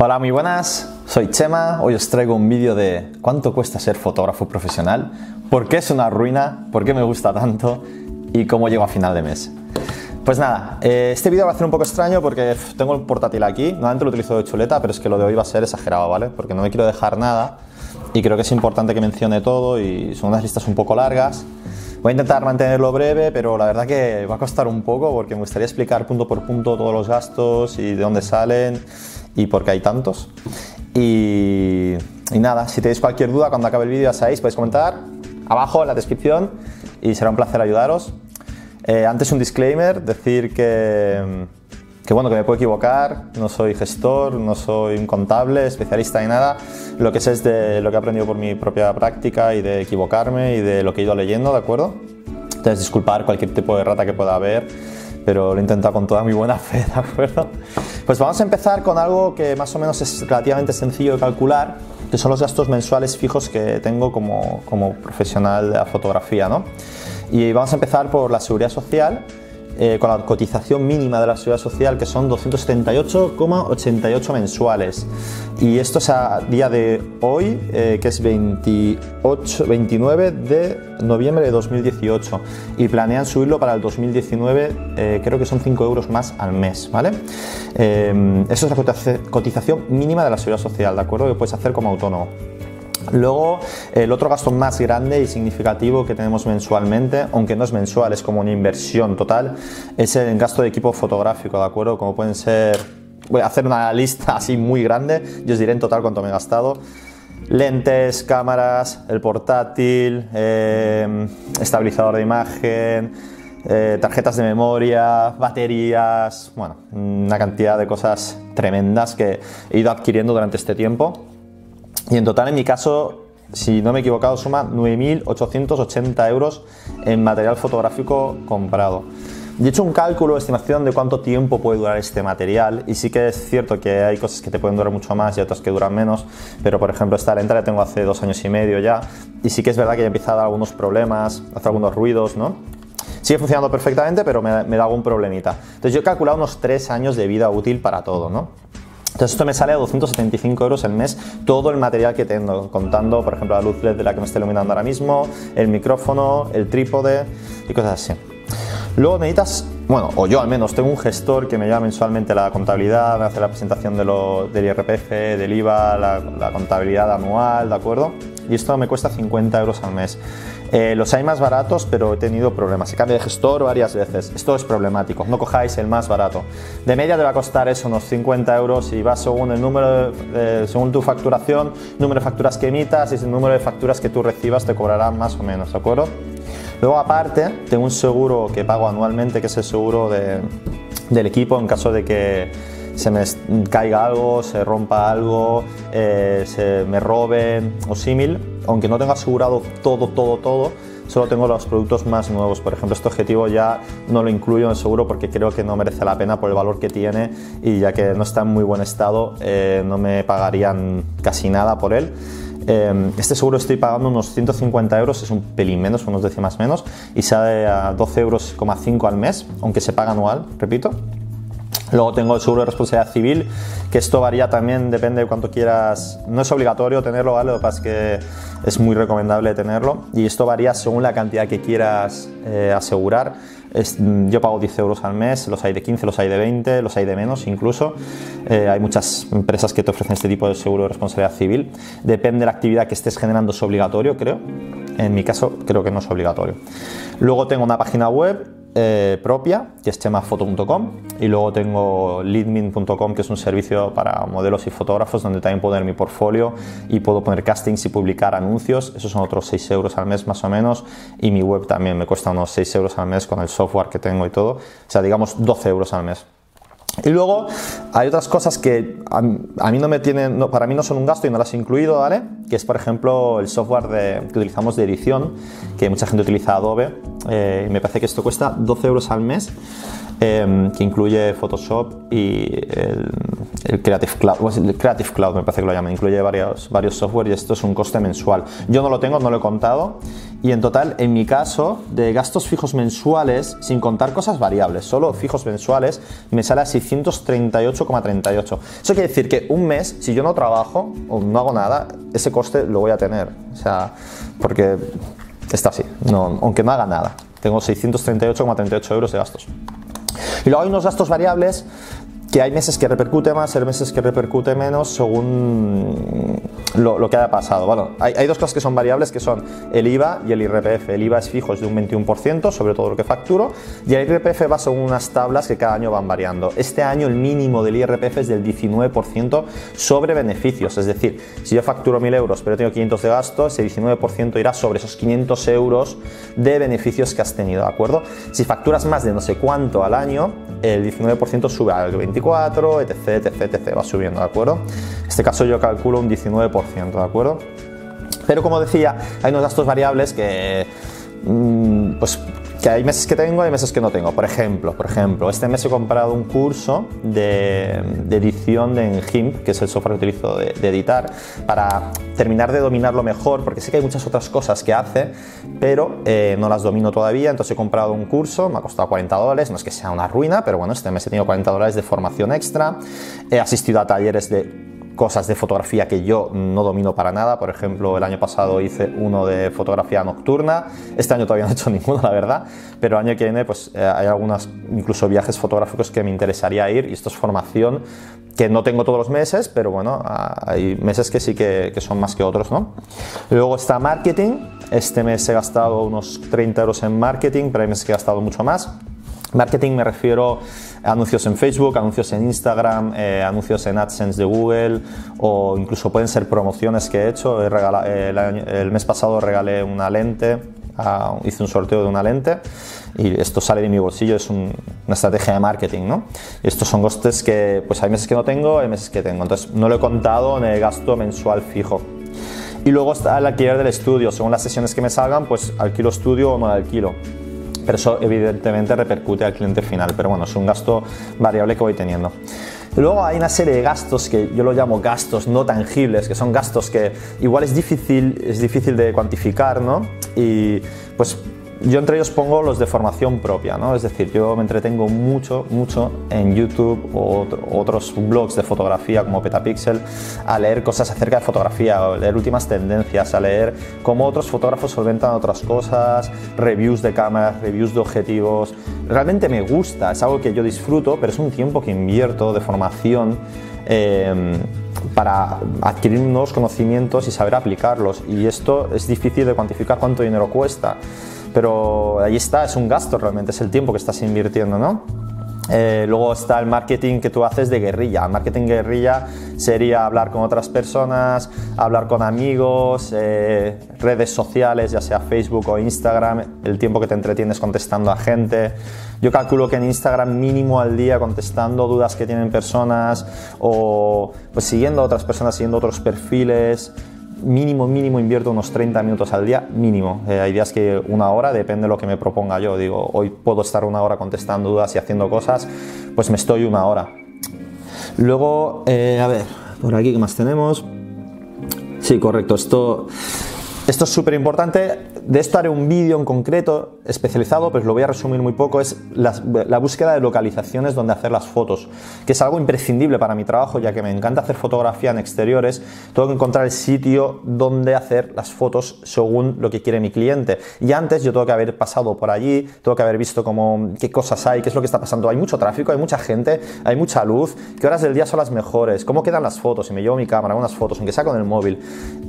Hola, muy buenas. Soy Chema. Hoy os traigo un vídeo de cuánto cuesta ser fotógrafo profesional, por qué es una ruina, por qué me gusta tanto y cómo llego a final de mes. Pues nada, eh, este vídeo va a ser un poco extraño porque tengo el portátil aquí. Normalmente lo utilizo de chuleta, pero es que lo de hoy va a ser exagerado, ¿vale? Porque no me quiero dejar nada y creo que es importante que mencione todo y son unas listas un poco largas. Voy a intentar mantenerlo breve, pero la verdad que va a costar un poco porque me gustaría explicar punto por punto todos los gastos y de dónde salen y por qué hay tantos. Y, nada, si tenéis cualquier duda cuando acabe el vídeo ya sabéis, podéis comentar abajo en la descripción y será un placer ayudaros. Eh, antes un disclaimer, decir que, que, bueno, que me puedo equivocar, no soy gestor, no soy un contable, especialista en nada, lo que sé es de lo que he aprendido por mi propia práctica y de equivocarme y de lo que he ido leyendo, ¿de acuerdo? Entonces disculpar cualquier tipo de rata que pueda haber, pero lo he intentado con toda mi buena fe, ¿de acuerdo? Pues vamos a empezar con algo que más o menos es relativamente sencillo de calcular, que son los gastos mensuales fijos que tengo como, como profesional de la fotografía. ¿no? Y vamos a empezar por la seguridad social, eh, con la cotización mínima de la seguridad social, que son 278,88 mensuales. Y esto es a día de hoy, eh, que es 28, 29 de noviembre de 2018. Y planean subirlo para el 2019, eh, creo que son 5 euros más al mes, ¿vale? eso es la cotización mínima de la seguridad social, ¿de acuerdo? Que puedes hacer como autónomo. Luego, el otro gasto más grande y significativo que tenemos mensualmente, aunque no es mensual, es como una inversión total, es el gasto de equipo fotográfico, ¿de acuerdo? Como pueden ser, voy a hacer una lista así muy grande, yo os diré en total cuánto me he gastado. Lentes, cámaras, el portátil, eh, estabilizador de imagen, eh, tarjetas de memoria, baterías, bueno, una cantidad de cosas tremendas que he ido adquiriendo durante este tiempo. Y en total, en mi caso, si no me he equivocado, suma 9.880 euros en material fotográfico comprado. Y he hecho un cálculo, estimación de cuánto tiempo puede durar este material y sí que es cierto que hay cosas que te pueden durar mucho más y otras que duran menos, pero por ejemplo esta lenta la tengo hace dos años y medio ya y sí que es verdad que ya he empezado a dar algunos problemas, hace algunos ruidos, ¿no? Sigue funcionando perfectamente, pero me, me da algún problemita. Entonces yo he calculado unos tres años de vida útil para todo, ¿no? Entonces esto me sale a 275 euros el mes todo el material que tengo, contando por ejemplo la luz LED de la que me está iluminando ahora mismo, el micrófono, el trípode y cosas así. Luego necesitas, bueno, o yo al menos, tengo un gestor que me lleva mensualmente la contabilidad, me hace la presentación del IRPF, del IVA, la, la contabilidad anual, ¿de acuerdo? Y esto me cuesta 50 euros al mes. Eh, los hay más baratos, pero he tenido problemas. Se cambia de gestor varias veces. Esto es problemático. No cojáis el más barato. De media te va a costar eso, unos 50 euros y va según el número, según tu facturación, número de facturas que emitas y el número de facturas que tú recibas te cobrarán más o menos, ¿de acuerdo? Luego aparte, tengo un seguro que pago anualmente, que es el seguro del equipo en caso de que se me caiga algo, se rompa algo, eh, se me roben o símil, aunque no tenga asegurado todo, todo, todo, solo tengo los productos más nuevos. Por ejemplo, este objetivo ya no lo incluyo en el seguro porque creo que no merece la pena por el valor que tiene y ya que no está en muy buen estado, eh, no me pagarían casi nada por él. Eh, este seguro estoy pagando unos 150 euros, es un pelín menos, unos décimas menos, y sale a 12,5 euros al mes, aunque se paga anual, repito. Luego tengo el seguro de responsabilidad civil, que esto varía también, depende de cuánto quieras. No es obligatorio tenerlo, ¿vale? Lo que pasa es que es muy recomendable tenerlo. Y esto varía según la cantidad que quieras eh, asegurar. Mm, yo pago 10 euros al mes, los hay de 15, los hay de 20, los hay de menos incluso. Eh, hay muchas empresas que te ofrecen este tipo de seguro de responsabilidad civil. Depende de la actividad que estés generando, es obligatorio, creo. En mi caso, creo que no es obligatorio. Luego tengo una página web eh, propia, que es chemafoto.com, y luego tengo leadmin.com, que es un servicio para modelos y fotógrafos, donde también puedo poner mi portfolio y puedo poner castings y publicar anuncios. Esos son otros 6 euros al mes más o menos, y mi web también me cuesta unos 6 euros al mes con el software que tengo y todo, o sea, digamos 12 euros al mes. Y luego hay otras cosas que a, mí no me tienen, para mí no son un gasto y no las he incluido, ¿vale? Que es, por ejemplo, el software que utilizamos de edición, que mucha gente utiliza Adobe. Eh, me parece que esto cuesta 12 euros al mes, em, que incluye Photoshop y el, Creative Cloud. Creative Cloud me parece que lo llaman, incluye varios, varios software y esto es un coste mensual. Yo no lo tengo, no lo he contado Y en total, en mi caso, de gastos fijos mensuales, sin contar cosas variables, solo fijos mensuales, me sale a 638,38. Eso quiere decir que un mes, si yo no trabajo o no hago nada, ese coste lo voy a tener. O sea, porque está así, no, aunque no haga nada. Tengo 638,38 euros de gastos. Y luego hay unos gastos variables que hay meses que repercute más, hay meses que repercute menos según lo, que haya pasado. Bueno, hay, dos cosas que son variables que son el IVA y el IRPF. El IVA es fijo, es de un 21% sobre todo lo que facturo y el IRPF va según unas tablas que cada año van variando. Este año el mínimo del IRPF es del 19% sobre beneficios, es decir, si yo facturo 1.000 euros pero tengo 500 de gasto, ese 19% irá sobre esos 500 euros de beneficios que has tenido, ¿de acuerdo? Si facturas más de no sé cuánto al año, el 19% sube al 24, etc, etc, etc, va subiendo, ¿de acuerdo? En este caso yo calculo un 19%, ¿de acuerdo? Pero como decía, hay unos gastos variables que, mm, pues hay meses que tengo hay meses que no tengo. Por ejemplo, por ejemplo este mes he comprado un curso de, edición en GIMP, que es el software que utilizo de, editar, para terminar de dominarlo mejor, porque sé que hay muchas otras cosas que hace, pero eh, no las domino todavía. Entonces he comprado un curso, me ha costado 40 dólares, no es que sea una ruina, pero bueno, este mes he tenido 40 dólares de formación extra. He asistido a talleres de cosas de fotografía que yo no domino para nada. Por ejemplo, el año pasado hice uno de fotografía nocturna. Este año todavía no he hecho ninguno, la verdad. Pero el año que viene, pues eh, hay algunos incluso viajes fotográficos que me interesaría ir. Y esto es formación que no tengo todos los meses, pero bueno, hay meses que sí que, que son más que otros, ¿no? Luego está marketing. Este mes he gastado unos 30 euros en marketing, pero hay meses que he gastado mucho más. Marketing me refiero a anuncios en Facebook, anuncios en Instagram, eh, anuncios en AdSense de Google o incluso pueden ser promociones que he hecho. el, mes pasado regalé una lente, hice un sorteo de una lente y esto sale de mi bolsillo, es una estrategia de marketing, ¿no? estos son costes que pues hay meses que no tengo, hay meses que tengo, entonces no lo he contado en el gasto mensual fijo. Y luego está el alquiler del estudio, según las sesiones que me salgan, pues alquilo estudio o no alquilo pero eso evidentemente repercute al cliente final, pero bueno, es un gasto variable que voy teniendo. Luego hay una serie de gastos que yo lo llamo gastos no tangibles, que son gastos que igual es difícil, es difícil de cuantificar, ¿no? Y pues yo entre ellos pongo los de formación propia, ¿no? Es decir, yo me entretengo mucho, mucho en YouTube o otros blogs de fotografía como Petapixel a leer cosas acerca de fotografía, a leer últimas tendencias, a leer cómo otros fotógrafos solventan otras cosas, reviews de cámaras, reviews de objetivos. Realmente me gusta, es algo que yo disfruto, pero es un tiempo que invierto de formación. Em, para adquirir nuevos conocimientos y saber aplicarlos. Y esto es difícil de cuantificar cuánto dinero cuesta pero ahí está, es un gasto realmente, es el tiempo que estás invirtiendo, ¿no? Eh, luego está el marketing que tú haces de guerrilla. marketing guerrilla sería hablar con otras personas, hablar con amigos, eh, redes sociales, ya sea Facebook o Instagram, el tiempo que te entretienes contestando a gente. Yo calculo que en Instagram mínimo al día contestando dudas que tienen personas o pues siguiendo a otras personas, siguiendo otros perfiles mínimo, mínimo invierto unos 30 minutos al día, mínimo. Eh, hay días que una hora, depende de lo que me proponga yo. Digo, hoy puedo estar una hora contestando dudas y haciendo cosas, pues me estoy una hora. Luego, eh, a ver, por aquí, ¿qué más tenemos? Sí, correcto. Esto, esto es súper importante. De esto haré un vídeo en concreto especializado, pero lo voy a resumir muy poco. Es la, búsqueda de localizaciones donde hacer las fotos, que es algo imprescindible para mi trabajo, ya que me encanta hacer fotografía en exteriores. Tengo que encontrar el sitio donde hacer las fotos según lo que quiere mi cliente. Y antes yo tengo que haber pasado por allí, tengo que haber visto cómo, qué cosas hay, qué es lo que está pasando. Hay mucho tráfico, hay mucha gente, hay mucha luz, qué horas del día son las mejores, cómo quedan las fotos. Y me llevo mi cámara, unas fotos, aunque sea con el móvil.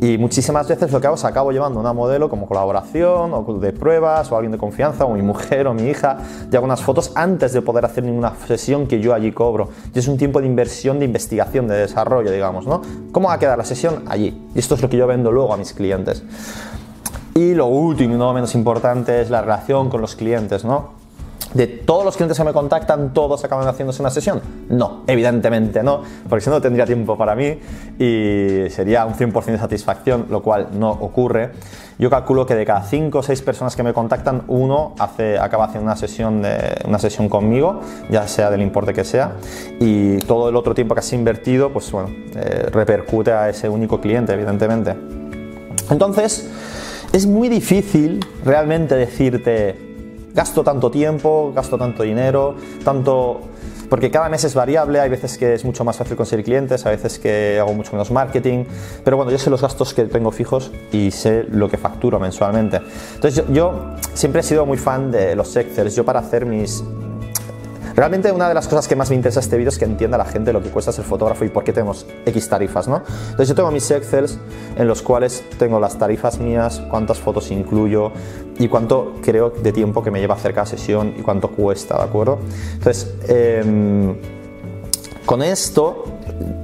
Y muchísimas veces lo que hago es acabo llevando una modelo como colaboración o de pruebas o alguien de confianza o mi mujer o mi hija y hago unas fotos antes de poder hacer ninguna sesión que yo allí cobro. Y es un tiempo de inversión, de investigación, de desarrollo, digamos, ¿no? ¿Cómo va a quedar la sesión? Allí. Y esto es lo que yo vendo luego a mis clientes. Y lo último y no menos importante es la relación con los clientes, ¿no? De todos los clientes que me contactan, todos acaban haciéndose una sesión? No, evidentemente no, porque si no tendría tiempo para mí y sería un 100% de satisfacción, lo cual no ocurre. Yo calculo que de cada 5 o 6 personas que me contactan, uno hace, acaba haciendo una sesión, de, una sesión conmigo, ya sea del importe que sea, y todo el otro tiempo que has invertido, pues bueno, eh, repercute a ese único cliente, evidentemente. Entonces, es muy difícil realmente decirte, gasto tanto tiempo, gasto tanto dinero, tanto porque cada mes es variable, hay veces que es mucho más fácil conseguir clientes, a veces que hago mucho menos marketing, pero bueno, yo sé los gastos que tengo fijos y sé lo que facturo mensualmente. Entonces yo, yo siempre he sido muy fan de los Excel, yo para hacer mis, Realmente una de las cosas que más me interesa este vídeo es que entienda la gente lo que cuesta ser fotógrafo y por qué tenemos X tarifas, ¿no? Entonces yo tengo mis Excels en los cuales tengo las tarifas mías, cuántas fotos incluyo y cuánto creo de tiempo que me lleva hacer cada sesión y cuánto cuesta, ¿de acuerdo? Entonces, em, con esto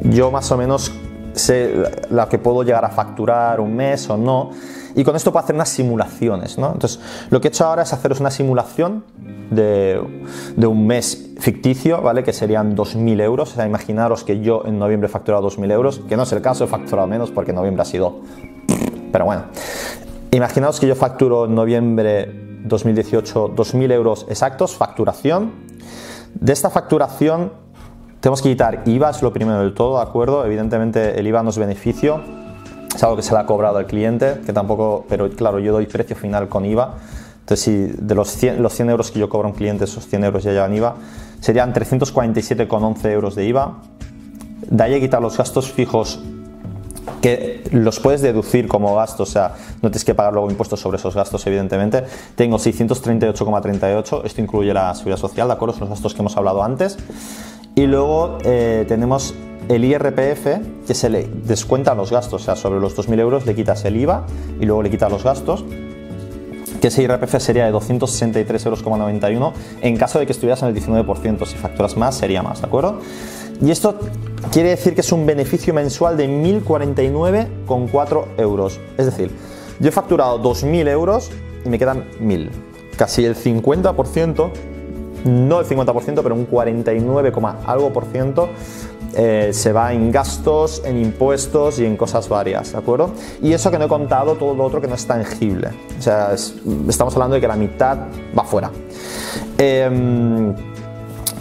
yo más o menos sé la que puedo llegar a facturar un mes o no y con esto puedo hacer unas simulaciones, ¿no? Entonces, lo que he hecho ahora es haceros una simulación de, un mes ficticio, ¿vale? Que serían 2.000 euros. O sea, imaginaros que yo en noviembre he facturado 2.000 euros, que no es el caso, he facturado menos porque noviembre ha sido... Pero bueno, imaginaos que yo facturo en noviembre 2018 2.000 euros exactos, facturación. De esta facturación tenemos que quitar IVA, es lo primero del todo, ¿de acuerdo? Evidentemente el IVA no es beneficio, es algo que se le ha cobrado al cliente, que tampoco, pero claro, yo doy precio final con IVA. Entonces, si de los 100, los 100 euros que yo cobro a un cliente, esos 100 euros ya llevan IVA, serían 347,11 euros de IVA. De ahí a quitar los gastos fijos que los puedes deducir como gastos, o sea, no tienes que pagar luego impuestos sobre esos gastos, evidentemente. Tengo 638,38, esto incluye la seguridad social, ¿de acuerdo? Son los gastos que hemos hablado antes. Y luego eh, tenemos el IRPF, que se le descuenta los gastos, o sea, sobre los 2.000 euros le quitas el IVA y luego le quitas los gastos, que ese IRPF sería de 263,91 euros en caso de que estuvieras en el 19%, si facturas más sería más, ¿de acuerdo? Y esto quiere decir que es un beneficio mensual de 1.049,4 euros, es decir, yo he facturado 2.000 euros y me quedan 1.000, casi el 50%, no el 50%, pero un 49, algo por ciento eh, se va en gastos, en impuestos y en cosas varias, ¿de acuerdo? Y eso que no he contado todo lo otro que no es tangible. O sea, estamos hablando de que la mitad va fuera. Em,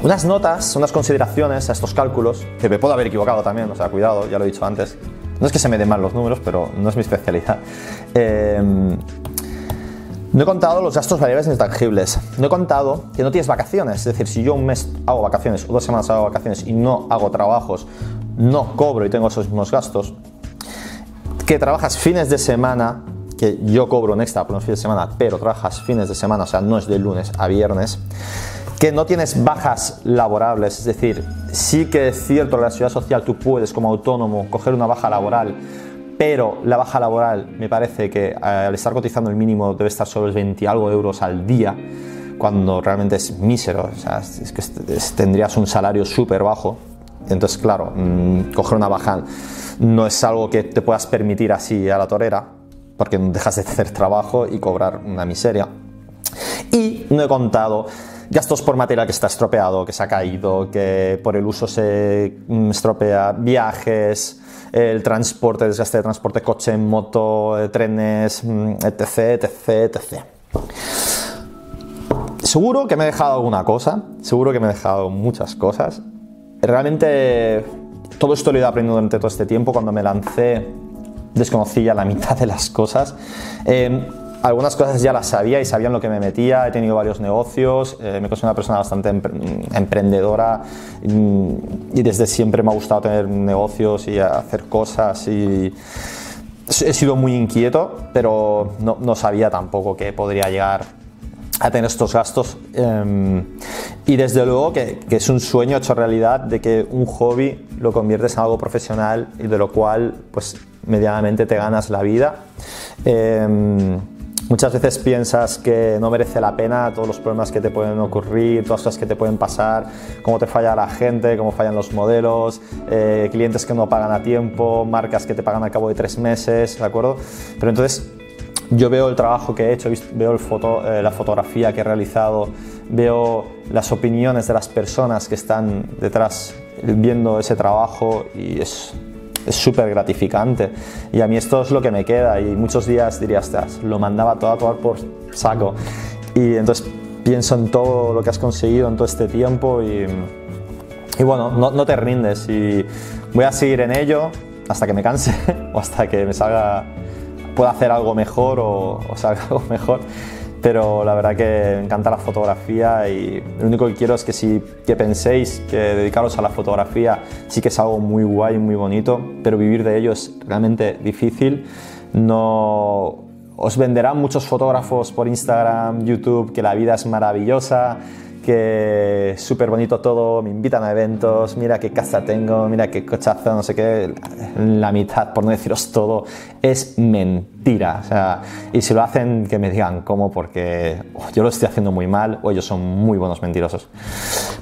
unas notas, unas consideraciones a estos cálculos, que me puedo haber equivocado también, o sea, cuidado, ya lo he dicho antes. No es que se me den mal los números, pero no es mi especialidad. Eh, no he contado los gastos variables intangibles. No he contado que no tienes vacaciones. Es decir, si yo un mes hago vacaciones o dos semanas hago vacaciones y no hago trabajos, no cobro y tengo esos mismos gastos. Que trabajas fines de semana, que yo cobro un extra por los fines de semana, pero trabajas fines de semana, o sea, no es de lunes a viernes. Que no tienes bajas laborables, es decir, sí que es cierto que la ciudad social tú puedes como autónomo coger una baja laboral pero la baja laboral me parece que eh, al estar cotizando el mínimo debe estar sobre los 20 algo euros al día, cuando realmente es mísero, o sea, es que tendrías un salario súper bajo. Entonces, claro, mm, coger una baja no es algo que te puedas permitir así a la torera, porque dejas de hacer trabajo y cobrar una miseria. Y no he contado gastos por material que está estropeado, que se ha caído, que por el uso se mm, estropea, viajes, el transporte, desgaste de transporte, coche, moto, eh, trenes, mm, etc, etc, etc. Seguro que me he dejado alguna cosa, seguro que me he dejado muchas cosas. Realmente todo esto lo he ido aprendiendo durante todo este tiempo. Cuando me lancé desconocía la mitad de las cosas. Eh, algunas cosas ya las sabía y sabían lo que me metía, he tenido varios negocios, eh, me considero una persona bastante emprendedora mm, y desde siempre me ha gustado tener negocios y hacer cosas y he sido muy inquieto, pero no, no sabía tampoco que podría llegar a tener estos gastos em, y desde luego que, que, es un sueño hecho realidad de que un hobby lo conviertes en algo profesional y de lo cual pues medianamente te ganas la vida. Eh, Muchas veces piensas que no merece la pena todos los problemas que te pueden ocurrir, todas las cosas que te pueden pasar, cómo te falla la gente, cómo fallan los modelos, eh, clientes que no pagan a tiempo, marcas que te pagan al cabo de tres meses, ¿de acuerdo? Pero entonces yo veo el trabajo que he hecho, veo el foto, eh, la fotografía que he realizado, veo las opiniones de las personas que están detrás viendo ese trabajo y es es súper gratificante. Y a mí esto es lo que me queda. Y muchos días diría, lo mandaba todo a tomar por saco. Y entonces pienso en todo lo que has conseguido en todo este tiempo y, y bueno, no, no, te rindes. Y voy a seguir en ello hasta que me canse o hasta que me salga pueda hacer algo mejor o, o salga algo mejor pero la verdad que me encanta la fotografía y lo único que quiero es que si que penséis que dedicaros a la fotografía sí que es algo muy guay, muy bonito, pero vivir de ello es realmente difícil. No os venderán muchos fotógrafos por Instagram, YouTube que la vida es maravillosa, que es súper bonito todo, me invitan a eventos, mira qué casa tengo, mira qué cochazo, no sé qué, la mitad, por no deciros todo, es mentira. O sea, y si lo hacen, que me digan cómo, porque yo lo estoy haciendo muy mal o ellos son muy buenos mentirosos.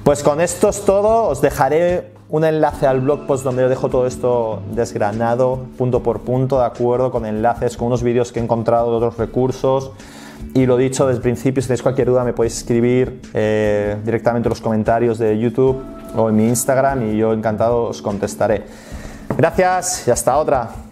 Pues con esto es todo, os dejaré un enlace al blog post donde dejo todo esto desgranado, punto por punto, de acuerdo, con enlaces, con unos vídeos que he encontrado de otros recursos. Y lo dicho desde el principio, si tenéis cualquier duda me podéis escribir eh, directamente en los comentarios de YouTube o en mi Instagram y yo encantado os contestaré. Gracias y hasta otra.